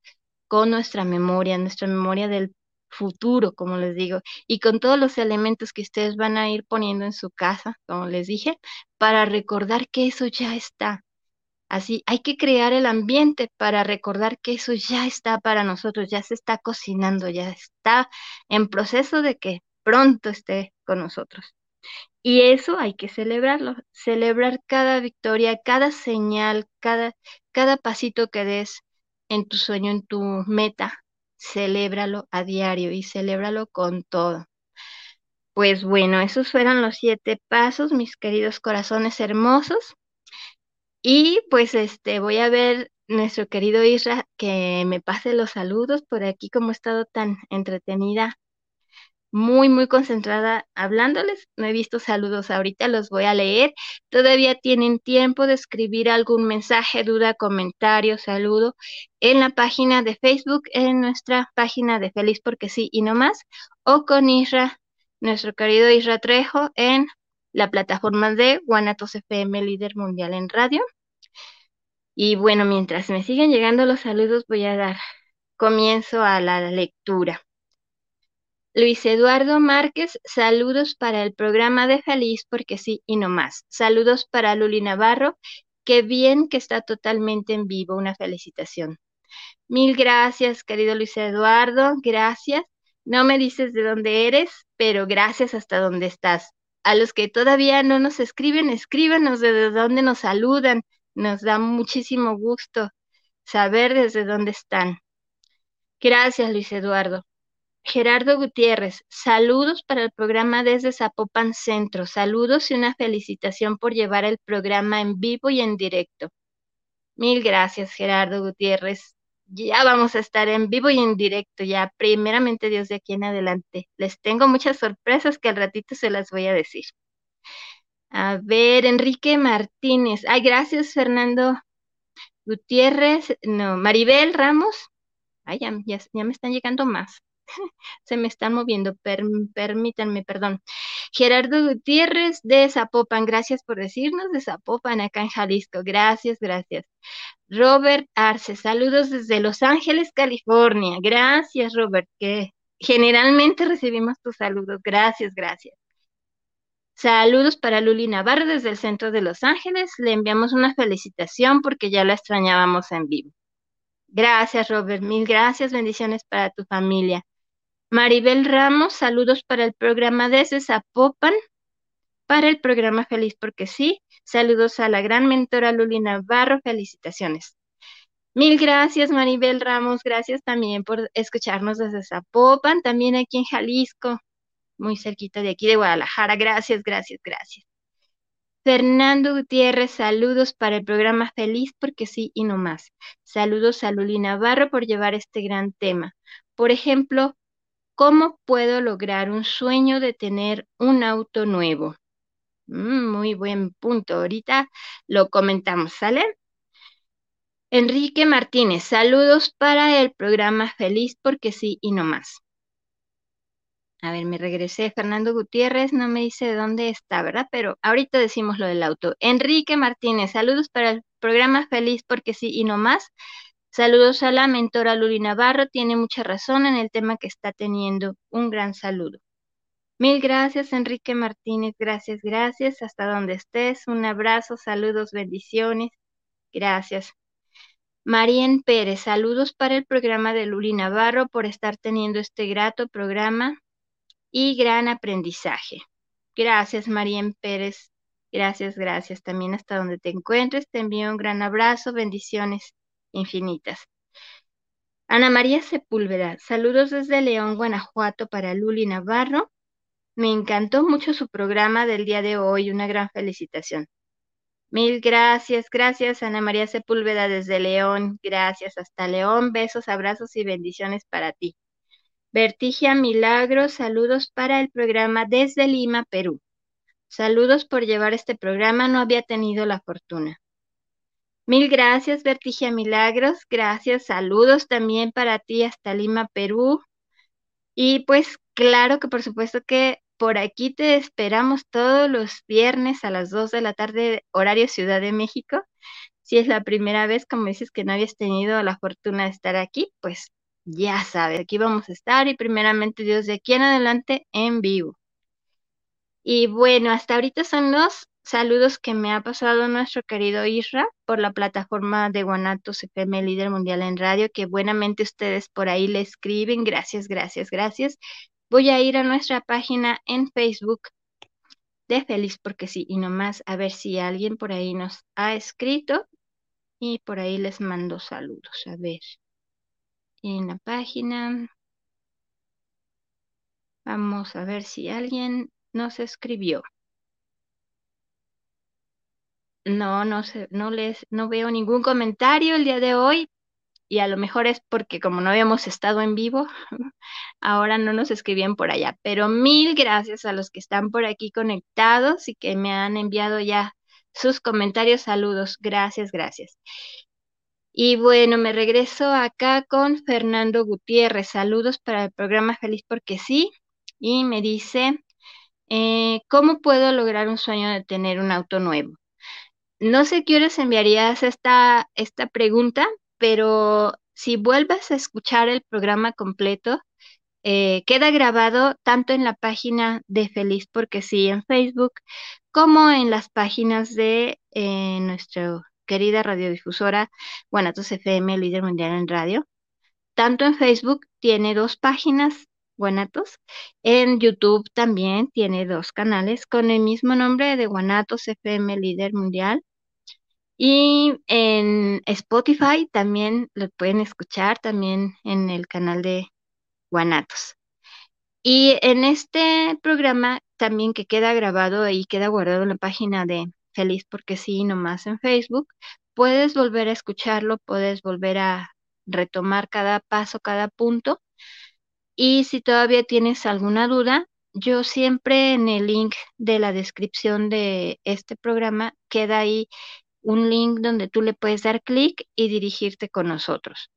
con nuestra memoria, nuestra memoria del futuro, como les digo, y con todos los elementos que ustedes van a ir poniendo en su casa, como les dije, para recordar que eso ya está, Así, hay que crear el ambiente para recordar que eso ya está para nosotros, ya se está cocinando, ya está en proceso de que pronto esté con nosotros. Y eso hay que celebrarlo, celebrar cada victoria, cada señal, cada, cada pasito que des en tu sueño, en tu meta, celébralo a diario y celébralo con todo. Pues bueno, esos fueron los siete pasos, mis queridos corazones hermosos. Y pues este, voy a ver nuestro querido Isra que me pase los saludos por aquí como he estado tan entretenida, muy, muy concentrada hablándoles. No he visto saludos ahorita, los voy a leer. Todavía tienen tiempo de escribir algún mensaje, duda, comentario, saludo en la página de Facebook, en nuestra página de Feliz porque sí y no más, o con Isra, nuestro querido Isra Trejo en la plataforma de Guanatos FM, líder mundial en radio. Y bueno, mientras me siguen llegando los saludos, voy a dar comienzo a la lectura. Luis Eduardo Márquez, saludos para el programa de Feliz porque sí y no más. Saludos para Luli Navarro, qué bien que está totalmente en vivo. Una felicitación. Mil gracias, querido Luis Eduardo, gracias. No me dices de dónde eres, pero gracias hasta donde estás. A los que todavía no nos escriben, escríbanos de dónde nos saludan nos da muchísimo gusto saber desde dónde están. Gracias, Luis Eduardo. Gerardo Gutiérrez, saludos para el programa desde Zapopan Centro. Saludos y una felicitación por llevar el programa en vivo y en directo. Mil gracias, Gerardo Gutiérrez. Ya vamos a estar en vivo y en directo, ya primeramente Dios de aquí en adelante. Les tengo muchas sorpresas que al ratito se las voy a decir. A ver, Enrique Martínez. Ay, gracias, Fernando Gutiérrez. No, Maribel Ramos. Ay, ya, me están llegando más. Se me están moviendo. permítanme, perdón. Gerardo Gutiérrez de Zapopan. Gracias por decirnos de Zapopan, acá en Jalisco. Gracias, gracias. Robert Arce. Saludos desde Los Ángeles, California. Gracias, Robert, que generalmente recibimos tus saludos. Gracias, gracias. Saludos para Luli Navarro desde el centro de Los Ángeles. Le enviamos una felicitación porque ya la extrañábamos en vivo. Gracias, Robert. Mil gracias. Bendiciones para tu familia. Maribel Ramos, saludos para el programa desde Zapopan. Para el programa Feliz porque sí. Saludos a la gran mentora Luli Navarro. Felicitaciones. Mil gracias, Maribel Ramos. Gracias también por escucharnos desde Zapopan, también aquí en Jalisco muy cerquita de aquí de Guadalajara. Gracias, gracias, gracias. Fernando Gutiérrez, saludos para el programa Feliz porque sí y no más. Saludos a Luli Navarro por llevar este gran tema. Por ejemplo, ¿cómo puedo lograr un sueño de tener un auto nuevo? Mm, muy buen punto. Ahorita lo comentamos, ¿sale? Enrique Martínez, saludos para el programa Feliz porque sí y no más. A ver, me regresé. Fernando Gutiérrez no me dice de dónde está, ¿verdad? Pero ahorita decimos lo del auto. Enrique Martínez, saludos para el programa Feliz porque sí y no más. Saludos a la mentora Luli Navarro, tiene mucha razón en el tema que está teniendo. Un gran saludo. Mil gracias, Enrique Martínez. Gracias, gracias. Hasta donde estés. Un abrazo, saludos, bendiciones. Gracias. Marien Pérez, saludos para el programa de Luli Navarro por estar teniendo este grato programa y gran aprendizaje. Gracias, Marien Pérez. Gracias, gracias. También hasta donde te encuentres, te envío un gran abrazo, bendiciones infinitas. Ana María Sepúlveda, saludos desde León, Guanajuato para Luli Navarro. Me encantó mucho su programa del día de hoy, una gran felicitación. Mil gracias, gracias Ana María Sepúlveda desde León, gracias hasta León, besos, abrazos y bendiciones para ti. Vertigia Milagros, saludos para el programa desde Lima, Perú. Saludos por llevar este programa, no había tenido la fortuna. Mil gracias, Vertigia Milagros. Gracias, saludos también para ti hasta Lima, Perú. Y pues claro que por supuesto que por aquí te esperamos todos los viernes a las 2 de la tarde, horario Ciudad de México. Si es la primera vez, como dices que no habías tenido la fortuna de estar aquí, pues ya sabes, aquí vamos a estar y primeramente Dios de aquí en adelante en vivo. Y bueno, hasta ahorita son los saludos que me ha pasado nuestro querido Isra por la plataforma de Guanatos FM Líder Mundial en Radio, que buenamente ustedes por ahí le escriben. Gracias, gracias, gracias. Voy a ir a nuestra página en Facebook de Feliz porque sí, y nomás a ver si alguien por ahí nos ha escrito y por ahí les mando saludos. A ver, en la página. Vamos a ver si alguien nos escribió. No, no sé, no les, no veo ningún comentario el día de hoy y a lo mejor es porque como no habíamos estado en vivo, *laughs* ahora no nos escribían por allá. Pero mil gracias a los que están por aquí conectados y que me han enviado ya sus comentarios, saludos. Gracias, gracias. Y bueno, me regreso acá con Fernando Gutiérrez. Saludos para el programa Feliz porque sí. Y me dice, eh, ¿cómo puedo lograr un sueño de tener un auto nuevo? No sé qué horas enviarías esta, esta pregunta, pero si vuelves a escuchar el programa completo, eh, queda grabado tanto en la página de Feliz porque sí en Facebook, como en las páginas de eh, nuestra querida radiodifusora Guanatos FM, líder mundial en radio. Tanto en Facebook tiene dos páginas Guanatos. En YouTube también tiene dos canales con el mismo nombre de Guanatos FM Líder Mundial. Y en Spotify también lo pueden escuchar, también en el canal de Guanatos. Y en este programa también que queda grabado y queda guardado en la página de Feliz porque sí, nomás en Facebook, puedes volver a escucharlo, puedes volver a retomar cada paso, cada punto y si todavía tienes alguna duda, yo siempre en el link de la descripción de este programa queda ahí un link donde tú le puedes dar clic y dirigirte con nosotros.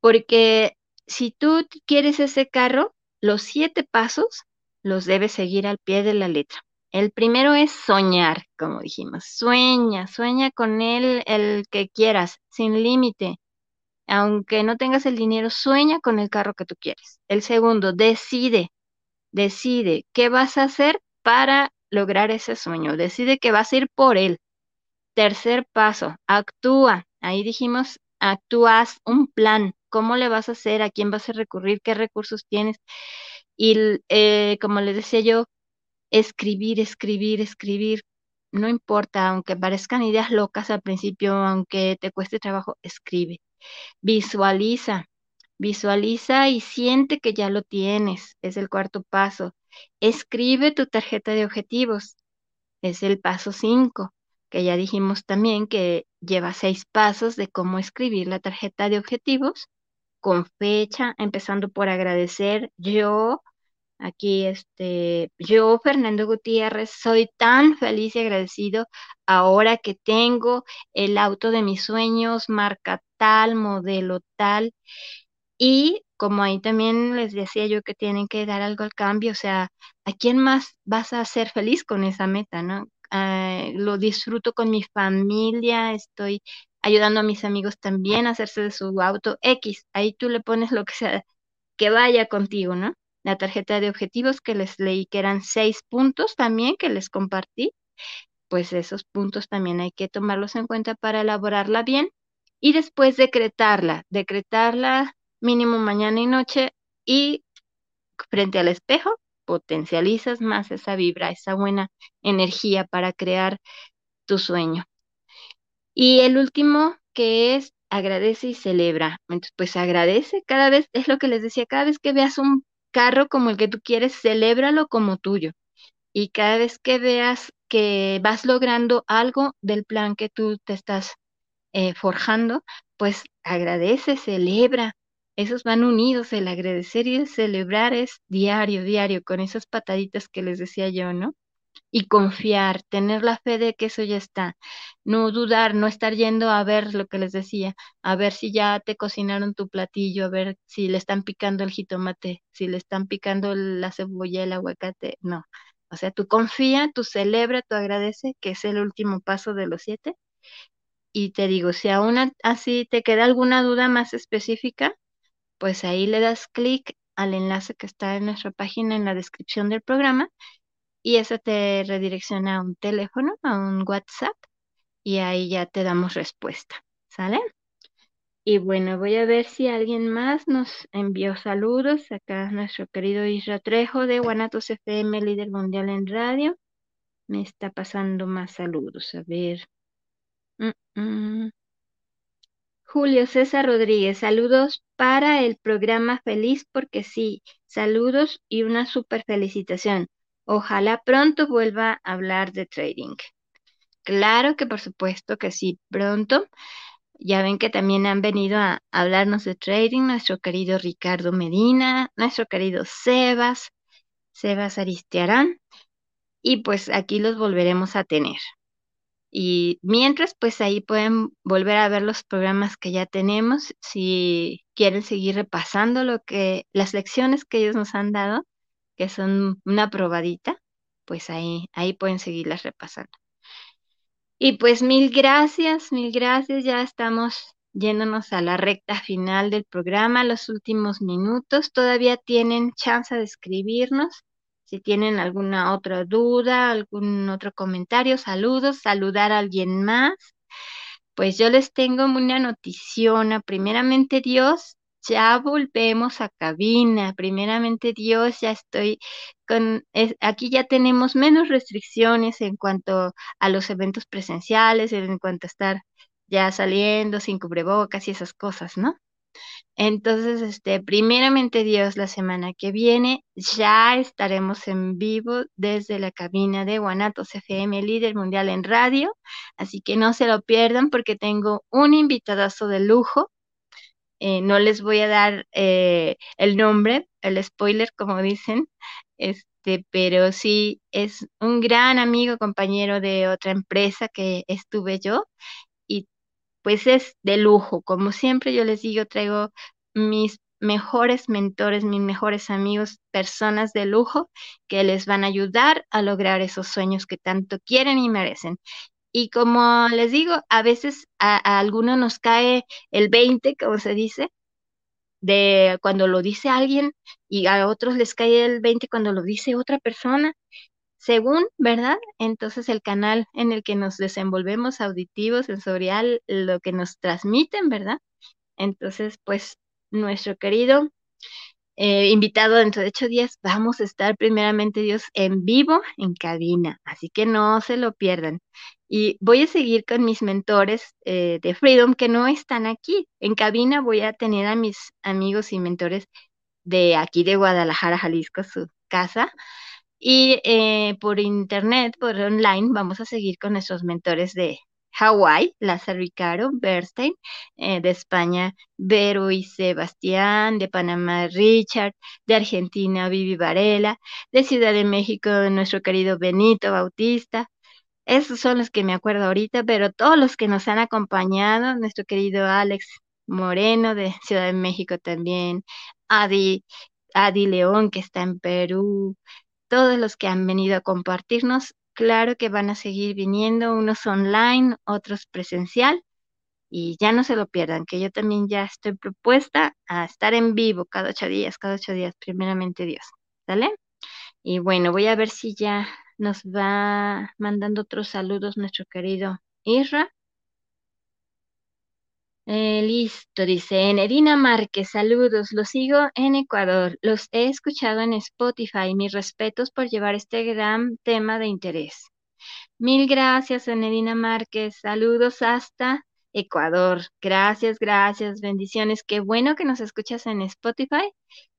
Porque si tú quieres ese carro, los siete pasos los debes seguir al pie de la letra. El primero es soñar, como dijimos. Sueña, sueña con él el que quieras, sin límite aunque no tengas el dinero, sueña con el carro que tú quieres. El segundo, decide, decide qué vas a hacer para lograr ese sueño. Decide que vas a ir por él. Tercer paso, actúa. Ahí dijimos, actúas un plan. ¿Cómo le vas a hacer? ¿A quién vas a recurrir? ¿Qué recursos tienes? Y eh, como les decía yo, escribir, escribir, escribir. No importa, aunque parezcan ideas locas al principio, aunque te cueste trabajo, escribe. Visualiza, visualiza y siente que ya lo tienes. Es el cuarto paso. Escribe tu tarjeta de objetivos. Es el paso cinco, que ya dijimos también que lleva seis pasos de cómo escribir la tarjeta de objetivos con fecha, empezando por agradecer yo Aquí, este, yo, Fernando Gutiérrez, soy tan feliz y agradecido ahora que tengo el auto de mis sueños, marca tal, modelo tal. Y como ahí también les decía yo que tienen que dar algo al cambio, o sea, ¿a quién más vas a ser feliz con esa meta, no? Ah, lo disfruto con mi familia, estoy ayudando a mis amigos también a hacerse de su auto X. Ahí tú le pones lo que sea, que vaya contigo, ¿no? la tarjeta de objetivos que les leí que eran seis puntos también que les compartí, pues esos puntos también hay que tomarlos en cuenta para elaborarla bien y después decretarla, decretarla mínimo mañana y noche y frente al espejo potencializas más esa vibra, esa buena energía para crear tu sueño. Y el último que es agradece y celebra. Entonces, pues agradece cada vez, es lo que les decía, cada vez que veas un carro como el que tú quieres, celébralo como tuyo. Y cada vez que veas que vas logrando algo del plan que tú te estás eh, forjando, pues agradece, celebra. Esos van unidos, el agradecer y el celebrar es diario, diario, con esas pataditas que les decía yo, ¿no? y confiar, tener la fe de que eso ya está, no dudar, no estar yendo a ver lo que les decía, a ver si ya te cocinaron tu platillo, a ver si le están picando el jitomate, si le están picando la cebolla, el aguacate, no. O sea, tú confía, tú celebra, tú agradece, que es el último paso de los siete. Y te digo, si aún así te queda alguna duda más específica, pues ahí le das clic al enlace que está en nuestra página en la descripción del programa y eso te redirecciona a un teléfono, a un WhatsApp y ahí ya te damos respuesta, ¿sale? Y bueno, voy a ver si alguien más nos envió saludos. Acá nuestro querido Isra Trejo de Guanatos FM, líder mundial en radio. Me está pasando más saludos. A ver. Mm, mm. Julio César Rodríguez, saludos para el programa Feliz porque sí, saludos y una super felicitación. Ojalá pronto vuelva a hablar de trading. Claro que por supuesto que sí, pronto. Ya ven que también han venido a hablarnos de trading nuestro querido Ricardo Medina, nuestro querido Sebas, Sebas Aristiarán, y pues aquí los volveremos a tener. Y mientras, pues ahí pueden volver a ver los programas que ya tenemos, si quieren seguir repasando lo que, las lecciones que ellos nos han dado, que son una probadita, pues ahí, ahí pueden seguirlas repasando. Y pues mil gracias, mil gracias. Ya estamos yéndonos a la recta final del programa, los últimos minutos. Todavía tienen chance de escribirnos. Si tienen alguna otra duda, algún otro comentario, saludos, saludar a alguien más. Pues yo les tengo una notición. Primeramente Dios, ya volvemos a cabina. Primeramente Dios, ya estoy con, aquí ya tenemos menos restricciones en cuanto a los eventos presenciales, en cuanto a estar ya saliendo sin cubrebocas y esas cosas, ¿no? Entonces, este, primeramente Dios, la semana que viene ya estaremos en vivo desde la cabina de Guanatos FM, líder mundial en radio. Así que no se lo pierdan porque tengo un invitadazo de lujo. Eh, no les voy a dar eh, el nombre, el spoiler, como dicen, este, pero sí es un gran amigo, compañero de otra empresa que estuve yo pues es de lujo. Como siempre yo les digo, traigo mis mejores mentores, mis mejores amigos, personas de lujo que les van a ayudar a lograr esos sueños que tanto quieren y merecen. Y como les digo, a veces a, algunos nos cae el 20, como se dice, de cuando lo dice alguien y a otros les cae el 20 cuando lo dice otra persona, según, ¿verdad? Entonces el canal en el que nos desenvolvemos, auditivo, sensorial, lo que nos transmiten, ¿verdad? Entonces, pues nuestro querido eh, invitado dentro de ocho días, vamos a estar primeramente Dios en vivo en cabina, así que no se lo pierdan. Y voy a seguir con mis mentores eh, de Freedom que no están aquí. En cabina voy a tener a mis amigos y mentores de aquí de Guadalajara, Jalisco, su casa. Y eh, por internet, por online, vamos a seguir con nuestros mentores de, Hawái, Lázaro Ricaro, Bernstein, eh, de España, Vero y Sebastián, de Panamá, Richard, de Argentina, Vivi Varela, de Ciudad de México, nuestro querido Benito Bautista. Esos son los que me acuerdo ahorita, pero todos los que nos han acompañado, nuestro querido Alex Moreno de Ciudad de México también, Adi, Adi León que está en Perú, todos los que han venido a compartirnos Claro que van a seguir viniendo, unos online, otros presencial, Y ya no se lo pierdan, que yo también ya estoy propuesta a estar en vivo cada ocho días, cada ocho días, primeramente Dios. ¿Sale? Y bueno, voy a ver si ya nos va mandando otros saludos nuestro querido Isra. Eh, listo, dice Enerina Márquez, saludos, los sigo en Ecuador, los he escuchado en Spotify, mis respetos por llevar este gran tema de interés. Mil gracias, Enerina Márquez, saludos hasta Ecuador. Gracias, gracias, bendiciones. Qué bueno que nos escuchas en Spotify.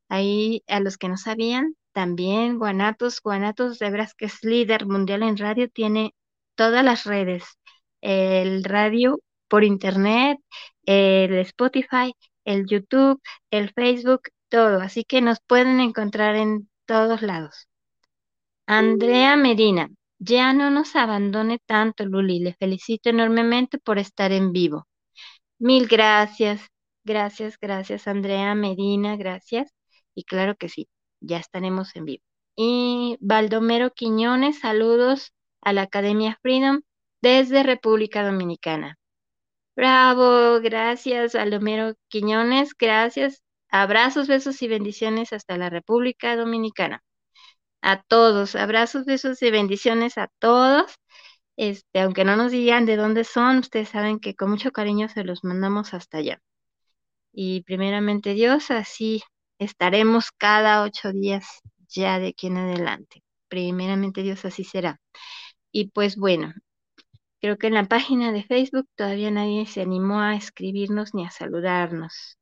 Ahí a los que no sabían, también Guanatos, Guanatos de veras que es líder mundial en radio, tiene todas las redes, el radio por internet, el Spotify, el YouTube, el Facebook, todo. Así que nos pueden encontrar en todos lados. Andrea Medina, ya no nos abandone tanto, Luli. Le felicito enormemente por estar en vivo. Mil gracias, gracias, gracias, Andrea Medina, gracias. Y claro que sí, ya estaremos en vivo. Y Baldomero Quiñones, saludos a la Academia Freedom desde República Dominicana. Bravo, gracias, Baldomero Quiñones, gracias. Abrazos, besos y bendiciones hasta la República Dominicana. A todos, abrazos, besos y bendiciones a todos. Este, aunque no nos digan de dónde son, ustedes saben que con mucho cariño se los mandamos hasta allá. Y primeramente Dios, así estaremos cada ocho días ya de aquí en adelante. Primeramente Dios así será. Y pues bueno, creo que en la página de Facebook todavía nadie se animó a escribirnos ni a saludarnos.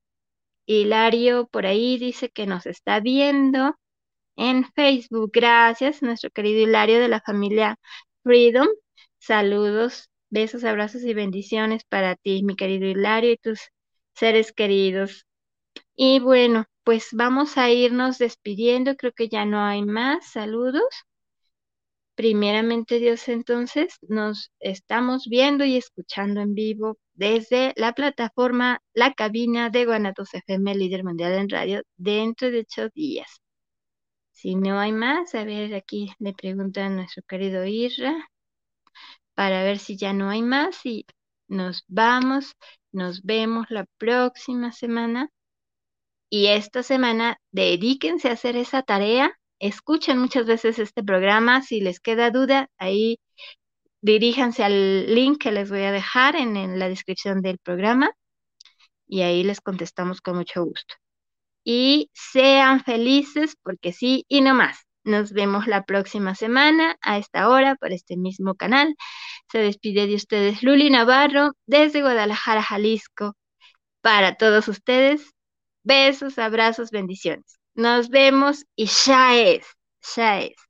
Hilario por ahí dice que nos está viendo en Facebook. Gracias, nuestro querido Hilario de la familia Freedom. Saludos, besos, abrazos y bendiciones para ti, mi querido Hilario, y tus seres queridos. Y bueno, pues vamos a irnos despidiendo. Creo que ya no hay más saludos. Primeramente Dios, entonces nos estamos viendo y escuchando en vivo desde la plataforma La Cabina de Guanatos FM, líder mundial en radio, dentro de ocho días. Si no hay más, a ver, aquí le pregunta a nuestro querido Isra para ver si ya no hay más y nos vamos, nos vemos la próxima semana y esta semana dedíquense a hacer esa tarea. Escuchen muchas veces este programa. Si les queda duda, ahí diríjanse al link que les voy a dejar en, en la descripción del programa y ahí les contestamos con mucho gusto. Y sean felices porque sí y no más. Nos vemos la próxima semana a esta hora por este mismo canal. Se despide de ustedes Luli Navarro desde Guadalajara, Jalisco. Para todos ustedes, Besos, abrazos, bendiciones. Nos vemos y ya es, ya es.